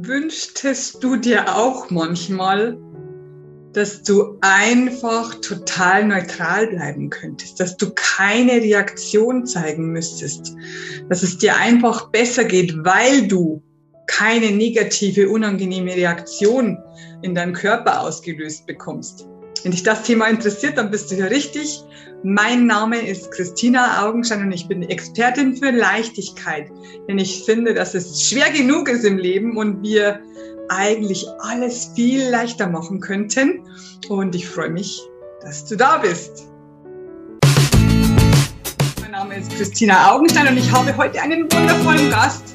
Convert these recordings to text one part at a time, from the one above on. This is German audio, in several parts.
Wünschtest du dir auch manchmal, dass du einfach total neutral bleiben könntest, dass du keine Reaktion zeigen müsstest, dass es dir einfach besser geht, weil du keine negative, unangenehme Reaktion in deinem Körper ausgelöst bekommst. Wenn dich das Thema interessiert, dann bist du hier richtig. Mein Name ist Christina Augenschein und ich bin Expertin für Leichtigkeit. Denn ich finde, dass es schwer genug ist im Leben und wir eigentlich alles viel leichter machen könnten. Und ich freue mich, dass du da bist. Mein Name ist Christina Augenstein und ich habe heute einen wundervollen Gast.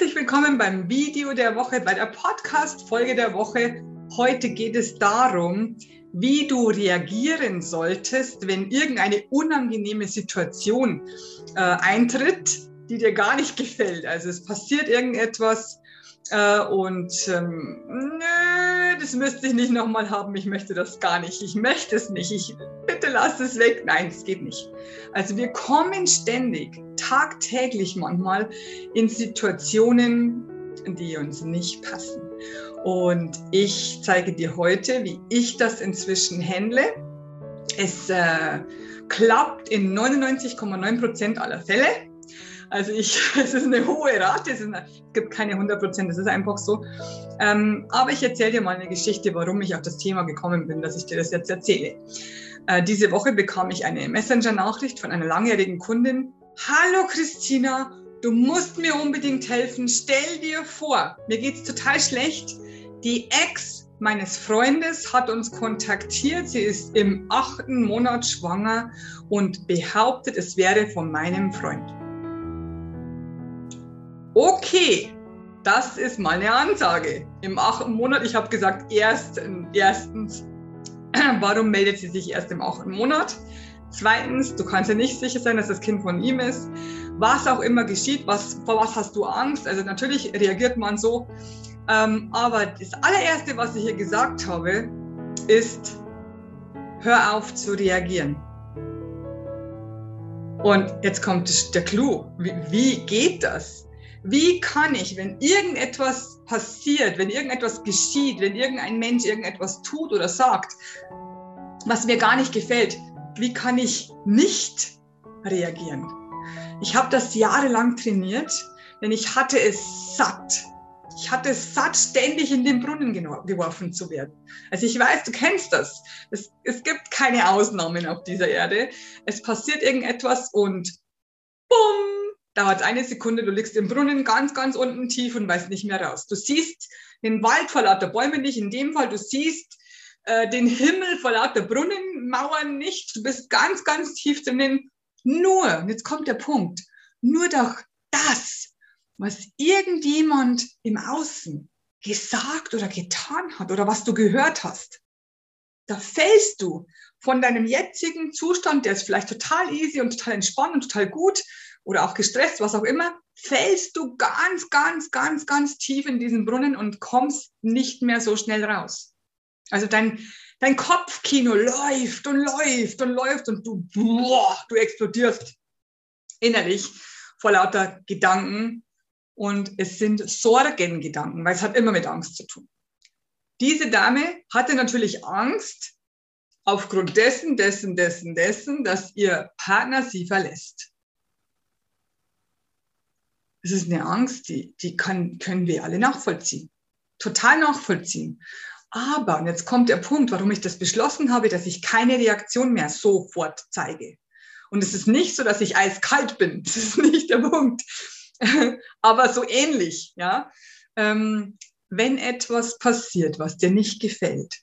Willkommen beim Video der Woche, bei der Podcast-Folge der Woche. Heute geht es darum, wie du reagieren solltest, wenn irgendeine unangenehme Situation äh, eintritt, die dir gar nicht gefällt. Also es passiert irgendetwas äh, und ähm, nö, das müsste ich nicht nochmal haben. Ich möchte das gar nicht. Ich möchte es nicht. Ich bitte lass es weg. Nein, es geht nicht. Also wir kommen ständig, tagtäglich manchmal in Situationen, die uns nicht passen. Und ich zeige dir heute, wie ich das inzwischen handle. Es äh, klappt in 99,9 Prozent aller Fälle. Also ich, es ist eine hohe Rate, es, eine, es gibt keine 100 Prozent, es ist einfach so. Ähm, aber ich erzähle dir mal eine Geschichte, warum ich auf das Thema gekommen bin, dass ich dir das jetzt erzähle. Äh, diese Woche bekam ich eine Messenger-Nachricht von einer langjährigen Kundin. Hallo Christina, du musst mir unbedingt helfen. Stell dir vor, mir geht's total schlecht. Die Ex meines Freundes hat uns kontaktiert. Sie ist im achten Monat schwanger und behauptet, es wäre von meinem Freund. Okay, das ist mal eine Ansage. Im achten Monat, ich habe gesagt, erst, erstens, warum meldet sie sich erst im achten Monat? Zweitens, du kannst ja nicht sicher sein, dass das Kind von ihm ist. Was auch immer geschieht, was, vor was hast du Angst? Also natürlich reagiert man so. Ähm, aber das allererste, was ich hier gesagt habe, ist, hör auf zu reagieren. Und jetzt kommt der Clou. Wie, wie geht das? Wie kann ich, wenn irgendetwas passiert, wenn irgendetwas geschieht, wenn irgendein Mensch irgendetwas tut oder sagt, was mir gar nicht gefällt, wie kann ich nicht reagieren? Ich habe das jahrelang trainiert, denn ich hatte es satt. Ich hatte es satt, ständig in den Brunnen geworfen zu werden. Also ich weiß, du kennst das. Es, es gibt keine Ausnahmen auf dieser Erde. Es passiert irgendetwas und bumm, dauert eine Sekunde, du liegst im Brunnen ganz, ganz unten tief und weißt nicht mehr raus. Du siehst den Wald vor lauter Bäumen nicht, in dem Fall, du siehst äh, den Himmel vor lauter Brunnenmauern nicht, du bist ganz, ganz tief drinnen. Nur, und jetzt kommt der Punkt, nur durch das, was irgendjemand im Außen gesagt oder getan hat oder was du gehört hast, da fällst du von deinem jetzigen Zustand, der ist vielleicht total easy und total entspannt und total gut, oder auch gestresst, was auch immer, fällst du ganz, ganz, ganz, ganz tief in diesen Brunnen und kommst nicht mehr so schnell raus. Also dein, dein Kopfkino läuft und läuft und läuft und du, boah, du explodierst innerlich vor lauter Gedanken und es sind Sorgengedanken, weil es hat immer mit Angst zu tun. Diese Dame hatte natürlich Angst aufgrund dessen, dessen, dessen, dessen, dass ihr Partner sie verlässt. Das ist eine Angst, die, die kann, können wir alle nachvollziehen. Total nachvollziehen. Aber, und jetzt kommt der Punkt, warum ich das beschlossen habe, dass ich keine Reaktion mehr sofort zeige. Und es ist nicht so, dass ich eiskalt bin. Das ist nicht der Punkt. Aber so ähnlich, ja. Ähm, wenn etwas passiert, was dir nicht gefällt,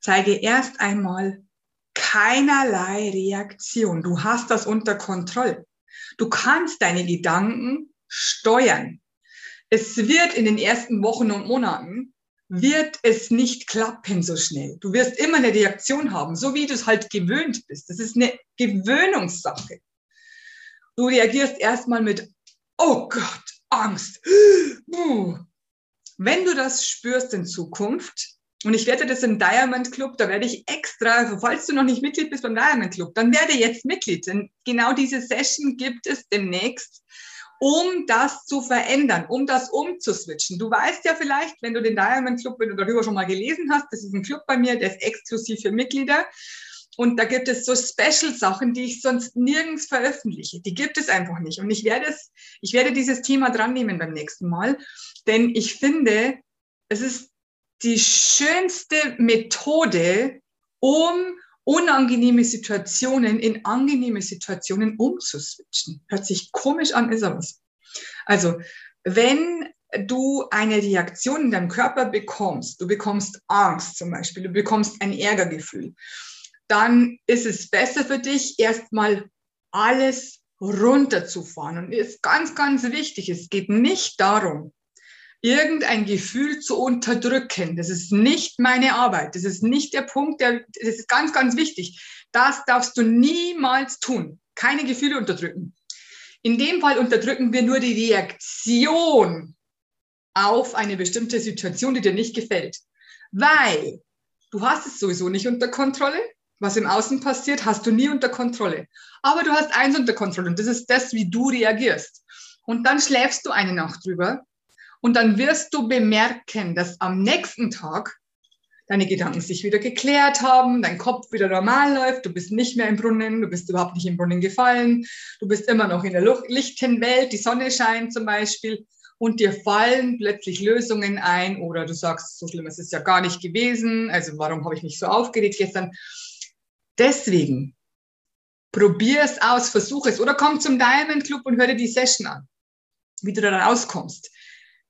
zeige erst einmal keinerlei Reaktion. Du hast das unter Kontrolle. Du kannst deine Gedanken steuern. es wird in den ersten Wochen und Monaten, wird es nicht klappen so schnell. Du wirst immer eine Reaktion haben, so wie du es halt gewöhnt bist. Das ist eine Gewöhnungssache. Du reagierst erstmal mit, oh Gott, Angst. Wenn du das spürst in Zukunft, und ich werde das im Diamond Club, da werde ich extra, also falls du noch nicht Mitglied bist beim Diamond Club, dann werde jetzt Mitglied. Denn genau diese Session gibt es demnächst, um das zu verändern, um das umzuswitchen. Du weißt ja vielleicht, wenn du den Diamond Club, wenn du darüber schon mal gelesen hast, das ist ein Club bei mir, der ist exklusiv für Mitglieder. Und da gibt es so Special-Sachen, die ich sonst nirgends veröffentliche. Die gibt es einfach nicht. Und ich werde es, ich werde dieses Thema dran nehmen beim nächsten Mal, denn ich finde, es ist die schönste Methode, um unangenehme Situationen in angenehme Situationen umzuswitchen. Hört sich komisch an, ist aber so. Also, wenn du eine Reaktion in deinem Körper bekommst, du bekommst Angst zum Beispiel, du bekommst ein Ärgergefühl, dann ist es besser für dich, erstmal alles runterzufahren. Und ist ganz, ganz wichtig, es geht nicht darum, irgendein Gefühl zu unterdrücken. Das ist nicht meine Arbeit. Das ist nicht der Punkt, der, das ist ganz, ganz wichtig. Das darfst du niemals tun. Keine Gefühle unterdrücken. In dem Fall unterdrücken wir nur die Reaktion auf eine bestimmte Situation, die dir nicht gefällt. Weil du hast es sowieso nicht unter Kontrolle. Was im Außen passiert, hast du nie unter Kontrolle. Aber du hast eins unter Kontrolle und das ist das, wie du reagierst. Und dann schläfst du eine Nacht drüber und dann wirst du bemerken, dass am nächsten Tag deine Gedanken sich wieder geklärt haben, dein Kopf wieder normal läuft, du bist nicht mehr im Brunnen, du bist überhaupt nicht im Brunnen gefallen, du bist immer noch in der lichten Welt, die Sonne scheint zum Beispiel und dir fallen plötzlich Lösungen ein oder du sagst, so schlimm ist es ja gar nicht gewesen, also warum habe ich mich so aufgeregt gestern? Deswegen, probier es aus, versuch es oder komm zum Diamond Club und hör dir die Session an, wie du da rauskommst.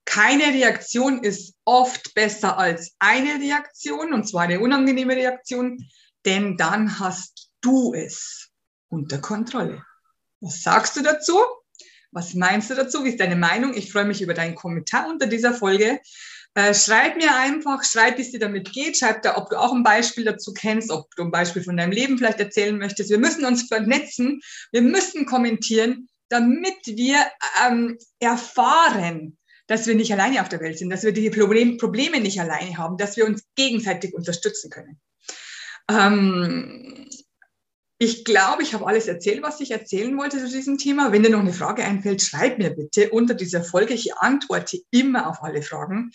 Keine Reaktion ist oft besser als eine Reaktion, und zwar eine unangenehme Reaktion, denn dann hast du es unter Kontrolle. Was sagst du dazu? Was meinst du dazu? Wie ist deine Meinung? Ich freue mich über deinen Kommentar unter dieser Folge. Äh, schreib mir einfach, schreib, wie es dir damit geht. Schreib da, ob du auch ein Beispiel dazu kennst, ob du ein Beispiel von deinem Leben vielleicht erzählen möchtest. Wir müssen uns vernetzen, wir müssen kommentieren, damit wir ähm, erfahren, dass wir nicht alleine auf der Welt sind, dass wir die Problem, Probleme nicht alleine haben, dass wir uns gegenseitig unterstützen können. Ähm, ich glaube, ich habe alles erzählt, was ich erzählen wollte zu diesem Thema. Wenn dir noch eine Frage einfällt, schreib mir bitte unter dieser Folge. Ich antworte immer auf alle Fragen.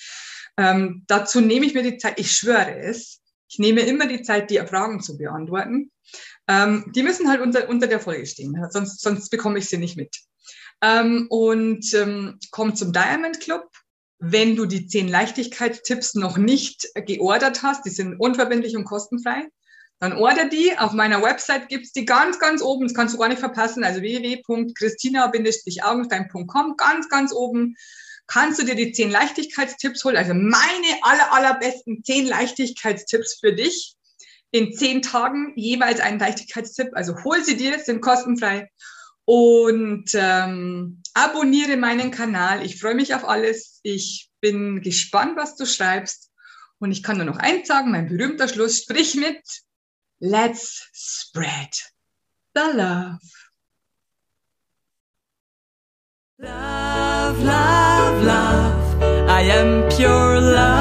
Ähm, dazu nehme ich mir die Zeit, ich schwöre es, ich nehme immer die Zeit, die Fragen zu beantworten. Ähm, die müssen halt unter, unter der Folge stehen, sonst, sonst bekomme ich sie nicht mit. Ähm, und ähm, komm zum Diamond Club. Wenn du die zehn Leichtigkeitstipps noch nicht geordert hast, die sind unverbindlich und kostenfrei, dann order die. Auf meiner Website gibt's die ganz, ganz oben. Das kannst du gar nicht verpassen. Also www.christina-augenstein.com. Ganz, ganz oben kannst du dir die zehn Leichtigkeitstipps holen. Also meine aller, allerbesten zehn Leichtigkeitstipps für dich. In zehn Tagen jeweils einen Leichtigkeitstipp. Also hol sie dir, sind kostenfrei. Und ähm, abonniere meinen Kanal. Ich freue mich auf alles. Ich bin gespannt, was du schreibst. Und ich kann nur noch eins sagen, mein berühmter Schluss, sprich mit Let's spread the love. Love, love, love. I am pure.